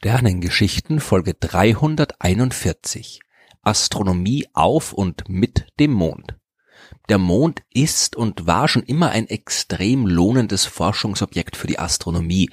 Sternengeschichten Folge 341 Astronomie auf und mit dem Mond. Der Mond ist und war schon immer ein extrem lohnendes Forschungsobjekt für die Astronomie.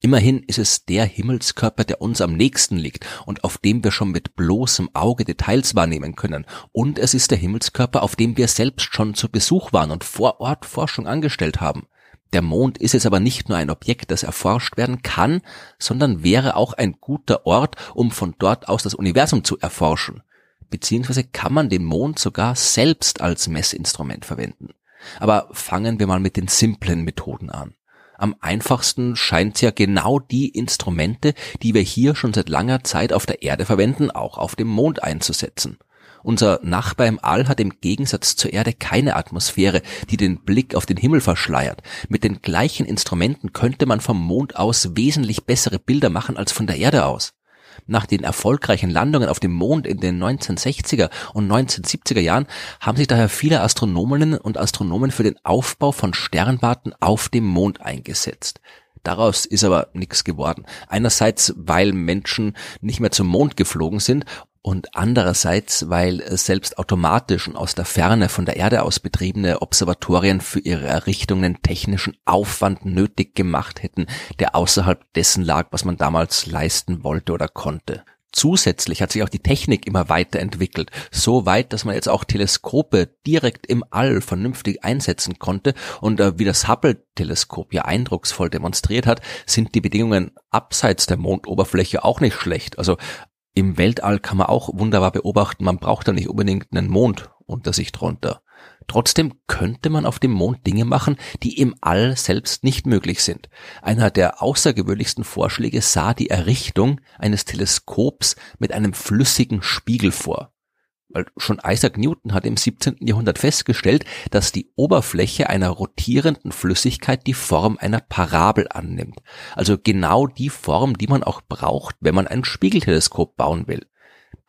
Immerhin ist es der Himmelskörper, der uns am nächsten liegt und auf dem wir schon mit bloßem Auge Details wahrnehmen können. Und es ist der Himmelskörper, auf dem wir selbst schon zu Besuch waren und vor Ort Forschung angestellt haben. Der Mond ist jetzt aber nicht nur ein Objekt, das erforscht werden kann, sondern wäre auch ein guter Ort, um von dort aus das Universum zu erforschen. Beziehungsweise kann man den Mond sogar selbst als Messinstrument verwenden. Aber fangen wir mal mit den simplen Methoden an. Am einfachsten scheint ja genau die Instrumente, die wir hier schon seit langer Zeit auf der Erde verwenden, auch auf dem Mond einzusetzen. Unser Nachbar im All hat im Gegensatz zur Erde keine Atmosphäre, die den Blick auf den Himmel verschleiert. Mit den gleichen Instrumenten könnte man vom Mond aus wesentlich bessere Bilder machen als von der Erde aus. Nach den erfolgreichen Landungen auf dem Mond in den 1960er und 1970er Jahren haben sich daher viele Astronominnen und Astronomen für den Aufbau von Sternwarten auf dem Mond eingesetzt. Daraus ist aber nichts geworden. Einerseits, weil Menschen nicht mehr zum Mond geflogen sind und andererseits, weil selbst automatisch und aus der Ferne von der Erde aus betriebene Observatorien für ihre Errichtungen technischen Aufwand nötig gemacht hätten, der außerhalb dessen lag, was man damals leisten wollte oder konnte. Zusätzlich hat sich auch die Technik immer weiterentwickelt, so weit, dass man jetzt auch Teleskope direkt im All vernünftig einsetzen konnte und äh, wie das Hubble-Teleskop ja eindrucksvoll demonstriert hat, sind die Bedingungen abseits der Mondoberfläche auch nicht schlecht. Also im Weltall kann man auch wunderbar beobachten, man braucht da nicht unbedingt einen Mond unter sich drunter. Trotzdem könnte man auf dem Mond Dinge machen, die im All selbst nicht möglich sind. Einer der außergewöhnlichsten Vorschläge sah die Errichtung eines Teleskops mit einem flüssigen Spiegel vor. Weil schon Isaac Newton hat im 17. Jahrhundert festgestellt, dass die Oberfläche einer rotierenden Flüssigkeit die Form einer Parabel annimmt. Also genau die Form, die man auch braucht, wenn man ein Spiegelteleskop bauen will.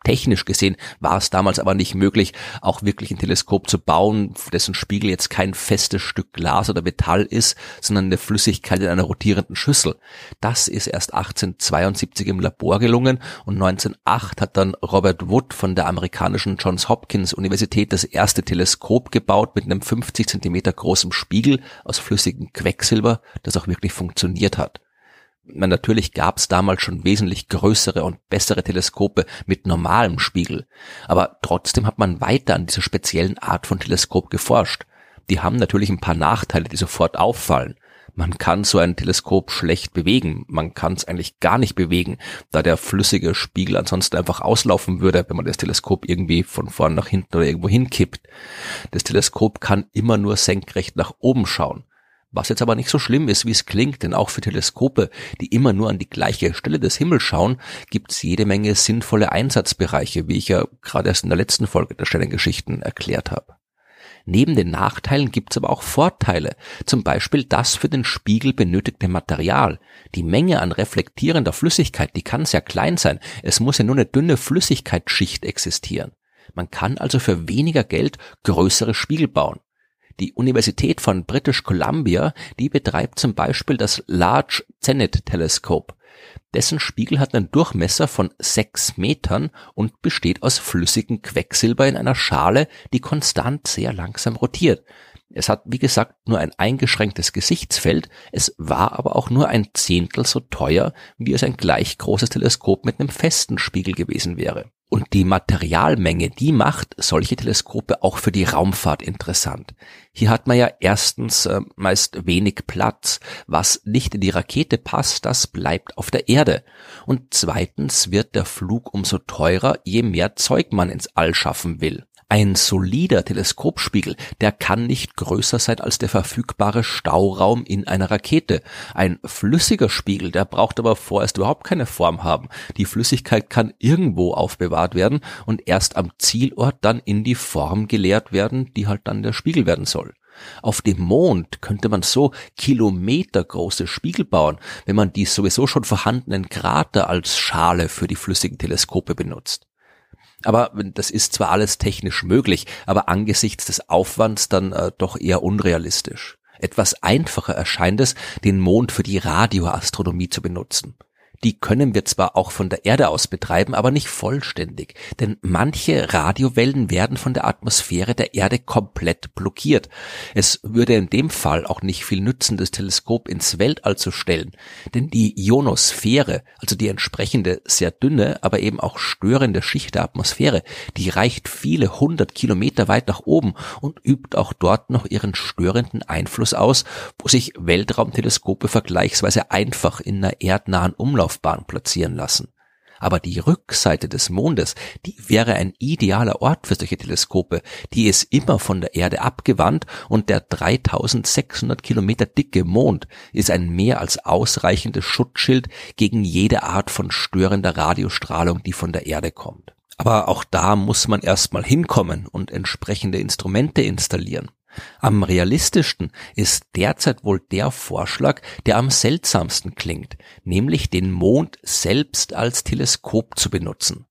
Technisch gesehen war es damals aber nicht möglich, auch wirklich ein Teleskop zu bauen, dessen Spiegel jetzt kein festes Stück Glas oder Metall ist, sondern eine Flüssigkeit in einer rotierenden Schüssel. Das ist erst 1872 im Labor gelungen und 1908 hat dann Robert Wood von der amerikanischen Johns Hopkins Universität das erste Teleskop gebaut mit einem 50 Zentimeter großen Spiegel aus flüssigem Quecksilber, das auch wirklich funktioniert hat natürlich gab es damals schon wesentlich größere und bessere Teleskope mit normalem Spiegel, aber trotzdem hat man weiter an dieser speziellen Art von Teleskop geforscht. Die haben natürlich ein paar Nachteile, die sofort auffallen. Man kann so ein Teleskop schlecht bewegen. Man kann es eigentlich gar nicht bewegen, da der flüssige Spiegel ansonsten einfach auslaufen würde, wenn man das Teleskop irgendwie von vorn nach hinten oder irgendwo hinkippt. Das Teleskop kann immer nur senkrecht nach oben schauen. Was jetzt aber nicht so schlimm ist, wie es klingt, denn auch für Teleskope, die immer nur an die gleiche Stelle des Himmels schauen, gibt's jede Menge sinnvolle Einsatzbereiche, wie ich ja gerade erst in der letzten Folge der Sternengeschichten erklärt habe. Neben den Nachteilen gibt's aber auch Vorteile, zum Beispiel das für den Spiegel benötigte Material. Die Menge an reflektierender Flüssigkeit, die kann sehr klein sein, es muss ja nur eine dünne Flüssigkeitsschicht existieren. Man kann also für weniger Geld größere Spiegel bauen. Die Universität von British Columbia, die betreibt zum Beispiel das Large Zenith Telescope. Dessen Spiegel hat einen Durchmesser von sechs Metern und besteht aus flüssigem Quecksilber in einer Schale, die konstant sehr langsam rotiert. Es hat, wie gesagt, nur ein eingeschränktes Gesichtsfeld, es war aber auch nur ein Zehntel so teuer, wie es ein gleich großes Teleskop mit einem festen Spiegel gewesen wäre. Und die Materialmenge, die macht solche Teleskope auch für die Raumfahrt interessant. Hier hat man ja erstens äh, meist wenig Platz. Was nicht in die Rakete passt, das bleibt auf der Erde. Und zweitens wird der Flug umso teurer, je mehr Zeug man ins All schaffen will. Ein solider Teleskopspiegel, der kann nicht größer sein als der verfügbare Stauraum in einer Rakete. Ein flüssiger Spiegel, der braucht aber vorerst überhaupt keine Form haben. Die Flüssigkeit kann irgendwo aufbewahrt werden und erst am Zielort dann in die Form geleert werden, die halt dann der Spiegel werden soll. Auf dem Mond könnte man so kilometergroße Spiegel bauen, wenn man die sowieso schon vorhandenen Krater als Schale für die flüssigen Teleskope benutzt. Aber das ist zwar alles technisch möglich, aber angesichts des Aufwands dann äh, doch eher unrealistisch. Etwas einfacher erscheint es, den Mond für die Radioastronomie zu benutzen. Die können wir zwar auch von der Erde aus betreiben, aber nicht vollständig, denn manche Radiowellen werden von der Atmosphäre der Erde komplett blockiert. Es würde in dem Fall auch nicht viel nützen, das Teleskop ins Weltall zu stellen, denn die Ionosphäre, also die entsprechende sehr dünne, aber eben auch störende Schicht der Atmosphäre, die reicht viele hundert Kilometer weit nach oben und übt auch dort noch ihren störenden Einfluss aus, wo sich Weltraumteleskope vergleichsweise einfach in einer erdnahen Umlaufbahn platzieren lassen. Aber die Rückseite des Mondes, die wäre ein idealer Ort für solche Teleskope, die ist immer von der Erde abgewandt und der 3600 Kilometer dicke Mond ist ein mehr als ausreichendes Schutzschild gegen jede Art von störender Radiostrahlung, die von der Erde kommt. Aber auch da muss man erstmal hinkommen und entsprechende Instrumente installieren. Am realistischsten ist derzeit wohl der Vorschlag, der am seltsamsten klingt, nämlich den Mond selbst als Teleskop zu benutzen.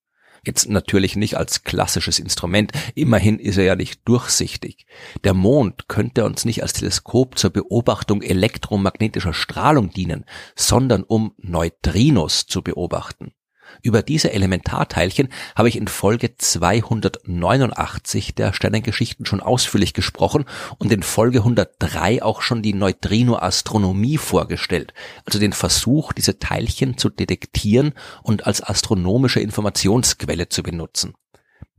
Jetzt natürlich nicht als klassisches Instrument, immerhin ist er ja nicht durchsichtig. Der Mond könnte uns nicht als Teleskop zur Beobachtung elektromagnetischer Strahlung dienen, sondern um Neutrinos zu beobachten. Über diese Elementarteilchen habe ich in Folge 289 der Sternengeschichten schon ausführlich gesprochen und in Folge 103 auch schon die Neutrinoastronomie vorgestellt, also den Versuch, diese Teilchen zu detektieren und als astronomische Informationsquelle zu benutzen.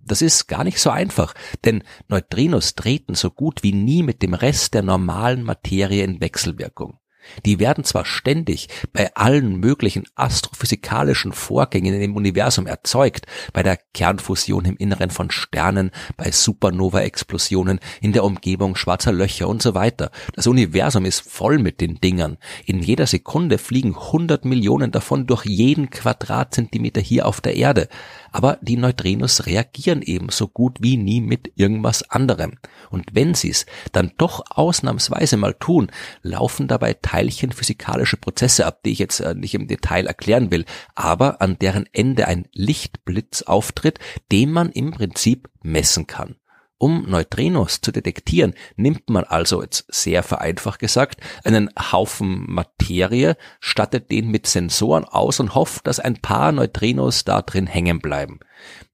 Das ist gar nicht so einfach, denn Neutrinos treten so gut wie nie mit dem Rest der normalen Materie in Wechselwirkung. Die werden zwar ständig bei allen möglichen astrophysikalischen Vorgängen in dem Universum erzeugt, bei der Kernfusion im Inneren von Sternen, bei Supernova-Explosionen, in der Umgebung schwarzer Löcher und so weiter. Das Universum ist voll mit den Dingern. In jeder Sekunde fliegen 100 Millionen davon durch jeden Quadratzentimeter hier auf der Erde aber die Neutrinos reagieren eben so gut wie nie mit irgendwas anderem. Und wenn sie es dann doch ausnahmsweise mal tun, laufen dabei teilchenphysikalische Prozesse ab, die ich jetzt äh, nicht im Detail erklären will, aber an deren Ende ein Lichtblitz auftritt, den man im Prinzip messen kann. Um Neutrinos zu detektieren, nimmt man also jetzt sehr vereinfacht gesagt einen Haufen Materie, stattet den mit Sensoren aus und hofft, dass ein paar Neutrinos da drin hängen bleiben.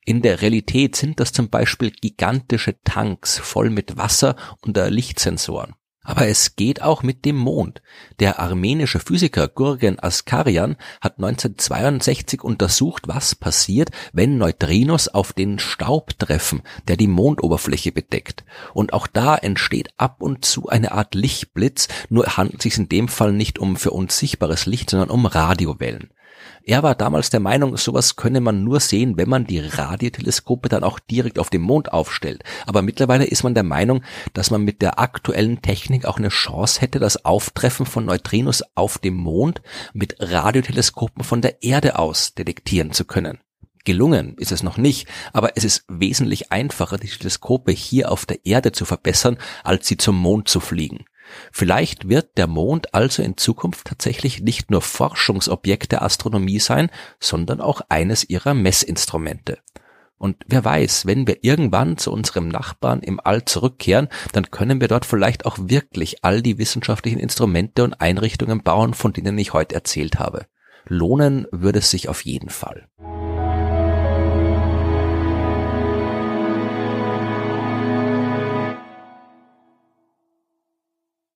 In der Realität sind das zum Beispiel gigantische Tanks voll mit Wasser und Lichtsensoren. Aber es geht auch mit dem Mond. Der armenische Physiker Gurgen Askarian hat 1962 untersucht, was passiert, wenn Neutrinos auf den Staub treffen, der die Mondoberfläche bedeckt. Und auch da entsteht ab und zu eine Art Lichtblitz, nur handelt es sich in dem Fall nicht um für uns sichtbares Licht, sondern um Radiowellen. Er war damals der Meinung, sowas könne man nur sehen, wenn man die Radioteleskope dann auch direkt auf dem Mond aufstellt. Aber mittlerweile ist man der Meinung, dass man mit der aktuellen Technik auch eine Chance hätte, das Auftreffen von Neutrinos auf dem Mond mit Radioteleskopen von der Erde aus detektieren zu können. Gelungen ist es noch nicht, aber es ist wesentlich einfacher, die Teleskope hier auf der Erde zu verbessern, als sie zum Mond zu fliegen. Vielleicht wird der Mond also in Zukunft tatsächlich nicht nur Forschungsobjekt der Astronomie sein, sondern auch eines ihrer Messinstrumente. Und wer weiß, wenn wir irgendwann zu unserem Nachbarn im All zurückkehren, dann können wir dort vielleicht auch wirklich all die wissenschaftlichen Instrumente und Einrichtungen bauen, von denen ich heute erzählt habe. Lohnen würde es sich auf jeden Fall.